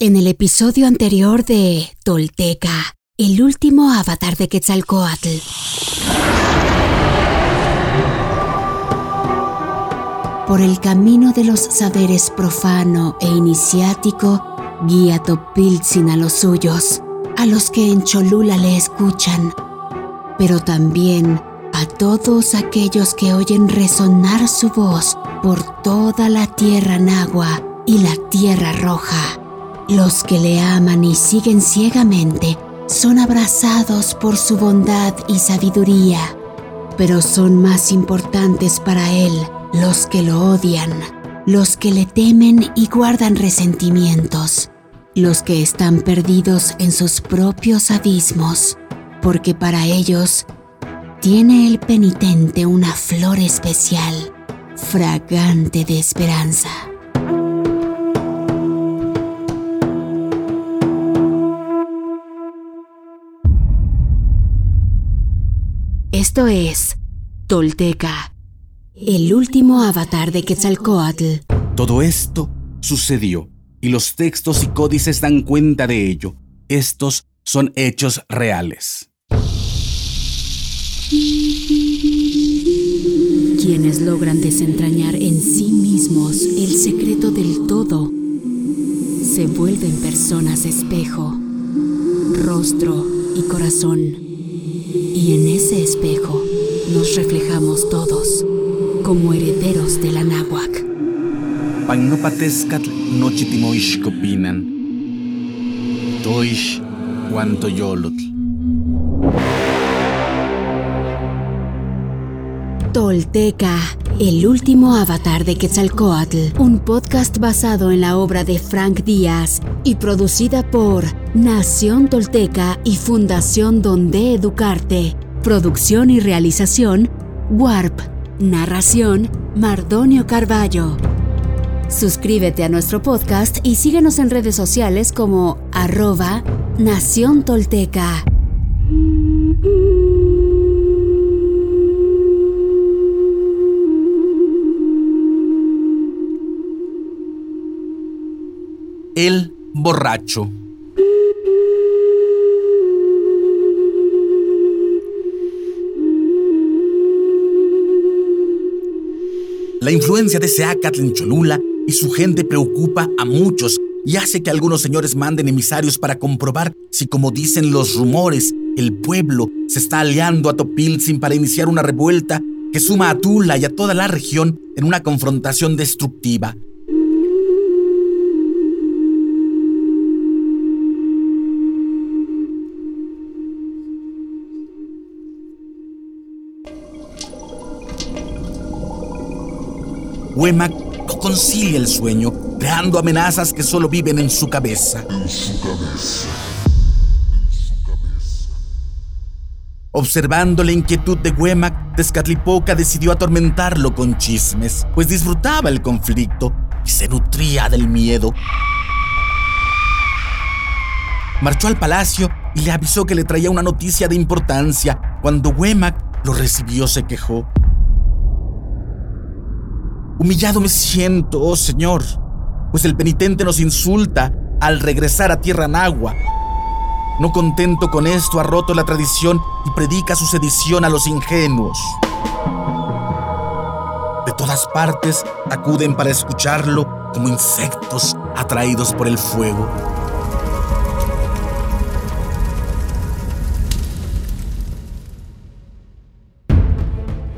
En el episodio anterior de Tolteca, el último avatar de Quetzalcoatl. Por el camino de los saberes profano e iniciático, guía Topiltzin a los suyos, a los que en Cholula le escuchan, pero también a todos aquellos que oyen resonar su voz por toda la tierra nagua y la tierra roja. Los que le aman y siguen ciegamente son abrazados por su bondad y sabiduría, pero son más importantes para él los que lo odian, los que le temen y guardan resentimientos, los que están perdidos en sus propios abismos, porque para ellos tiene el penitente una flor especial, fragante de esperanza. Esto es Tolteca, el último avatar de Quetzalcoatl. Todo esto sucedió y los textos y códices dan cuenta de ello. Estos son hechos reales. Quienes logran desentrañar en sí mismos el secreto del todo se vuelven personas espejo, rostro y corazón reflejamos todos como herederos de la náhuac. Pagnopatescatl nochitimoixcopinan. Toish guantoyolotl. Tolteca, el último avatar de Quetzalcoatl, un podcast basado en la obra de Frank Díaz y producida por Nación Tolteca y Fundación Donde Educarte. Producción y realización, Warp. Narración, Mardonio Carballo. Suscríbete a nuestro podcast y síguenos en redes sociales como arroba Nación Tolteca. El borracho. La influencia de ese Acatl en Cholula y su gente preocupa a muchos y hace que algunos señores manden emisarios para comprobar si, como dicen los rumores, el pueblo se está aliando a Topiltzin para iniciar una revuelta que suma a Tula y a toda la región en una confrontación destructiva. Huemac no concilia el sueño, creando amenazas que solo viven en su cabeza. En su cabeza. Observando la inquietud de Huemac, Tezcatlipoca decidió atormentarlo con chismes, pues disfrutaba el conflicto y se nutría del miedo. Marchó al palacio y le avisó que le traía una noticia de importancia. Cuando Huemac lo recibió, se quejó. Humillado me siento, oh Señor, pues el penitente nos insulta al regresar a tierra nagua. No contento con esto, ha roto la tradición y predica su sedición a los ingenuos. De todas partes acuden para escucharlo como insectos atraídos por el fuego.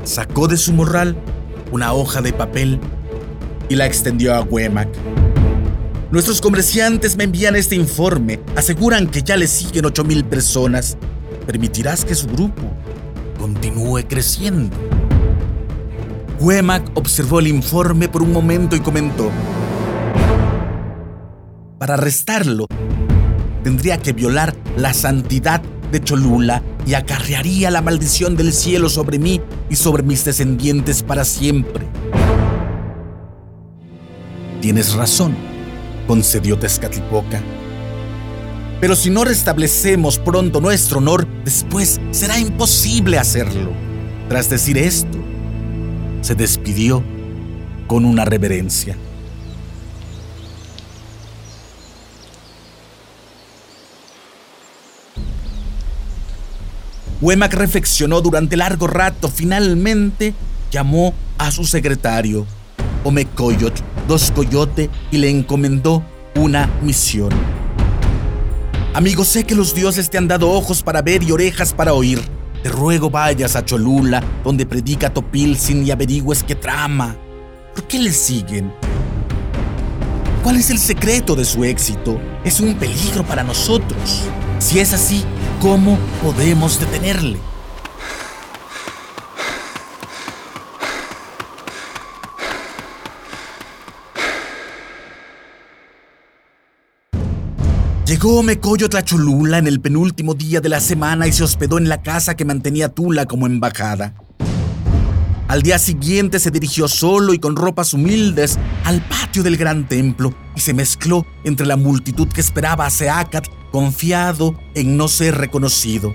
Sacó de su morral una hoja de papel y la extendió a Huemac. Nuestros comerciantes me envían este informe. Aseguran que ya le siguen 8.000 personas. Permitirás que su grupo continúe creciendo. Huemac observó el informe por un momento y comentó. Para arrestarlo, tendría que violar la santidad de Cholula y acarrearía la maldición del cielo sobre mí y sobre mis descendientes para siempre. Tienes razón, concedió Tezcatlipoca. Pero si no restablecemos pronto nuestro honor, después será imposible hacerlo. Tras decir esto, se despidió con una reverencia. Huemac reflexionó durante largo rato. Finalmente llamó a su secretario, Omecoyot, dos coyote, y le encomendó una misión. Amigo, sé que los dioses te han dado ojos para ver y orejas para oír. Te ruego vayas a Cholula, donde predica Topilsin y averigües qué trama. ¿Por qué le siguen? ¿Cuál es el secreto de su éxito? Es un peligro para nosotros. Si es así, ¿cómo podemos detenerle? Llegó Mecoyo Tlacholula en el penúltimo día de la semana y se hospedó en la casa que mantenía Tula como embajada. Al día siguiente se dirigió solo y con ropas humildes al patio del gran templo y se mezcló entre la multitud que esperaba a Seacat, confiado en no ser reconocido.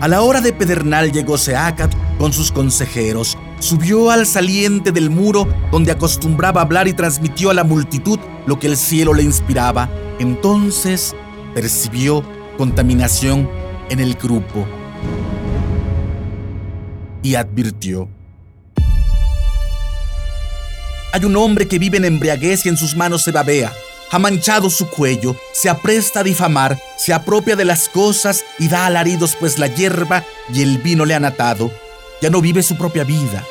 A la hora de pedernal llegó Seacat con sus consejeros, subió al saliente del muro donde acostumbraba hablar y transmitió a la multitud lo que el cielo le inspiraba. Entonces percibió contaminación en el grupo y advirtió. Hay un hombre que vive en embriaguez y en sus manos se babea. Ha manchado su cuello, se apresta a difamar, se apropia de las cosas y da alaridos pues la hierba y el vino le han atado. Ya no vive su propia vida,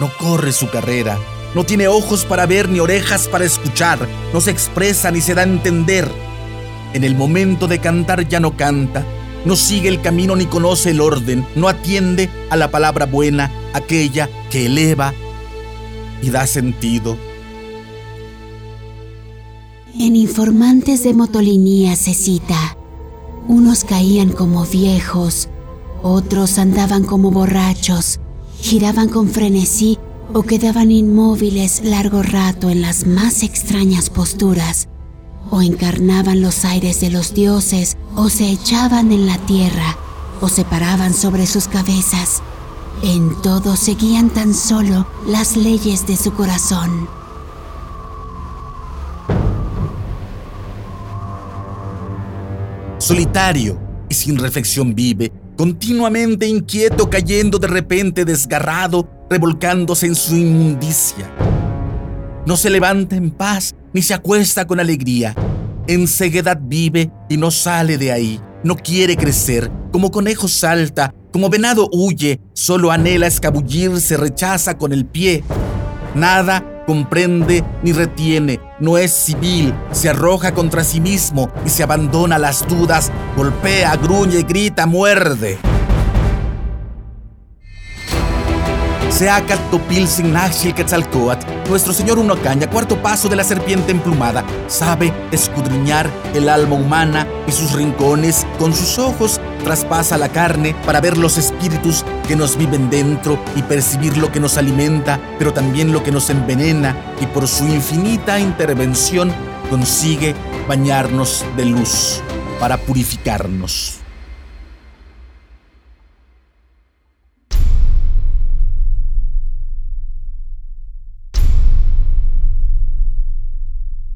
no corre su carrera, no tiene ojos para ver ni orejas para escuchar, no se expresa ni se da a entender. En el momento de cantar ya no canta, no sigue el camino ni conoce el orden, no atiende a la palabra buena, aquella que eleva y da sentido. En informantes de motolinía se cita, unos caían como viejos, otros andaban como borrachos, giraban con frenesí o quedaban inmóviles largo rato en las más extrañas posturas, o encarnaban los aires de los dioses, o se echaban en la tierra, o se paraban sobre sus cabezas. En todo seguían tan solo las leyes de su corazón. Solitario y sin reflexión vive, continuamente inquieto, cayendo de repente desgarrado, revolcándose en su inmundicia. No se levanta en paz ni se acuesta con alegría. En ceguedad vive y no sale de ahí. No quiere crecer, como conejo salta, como venado huye, solo anhela escabullirse, rechaza con el pie. Nada comprende ni retiene, no es civil, se arroja contra sí mismo y se abandona las dudas, golpea, gruñe, grita, muerde. Seacat Topilsin Naxil Quetzalcoatl, nuestro señor Unocaña, cuarto paso de la serpiente emplumada, sabe escudriñar el alma humana y sus rincones con sus ojos traspasa la carne para ver los espíritus que nos viven dentro y percibir lo que nos alimenta, pero también lo que nos envenena y por su infinita intervención consigue bañarnos de luz para purificarnos.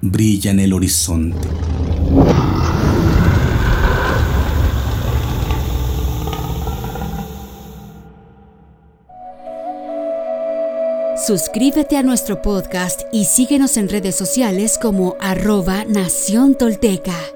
brilla en el horizonte. Suscríbete a nuestro podcast y síguenos en redes sociales como arroba Nación Tolteca.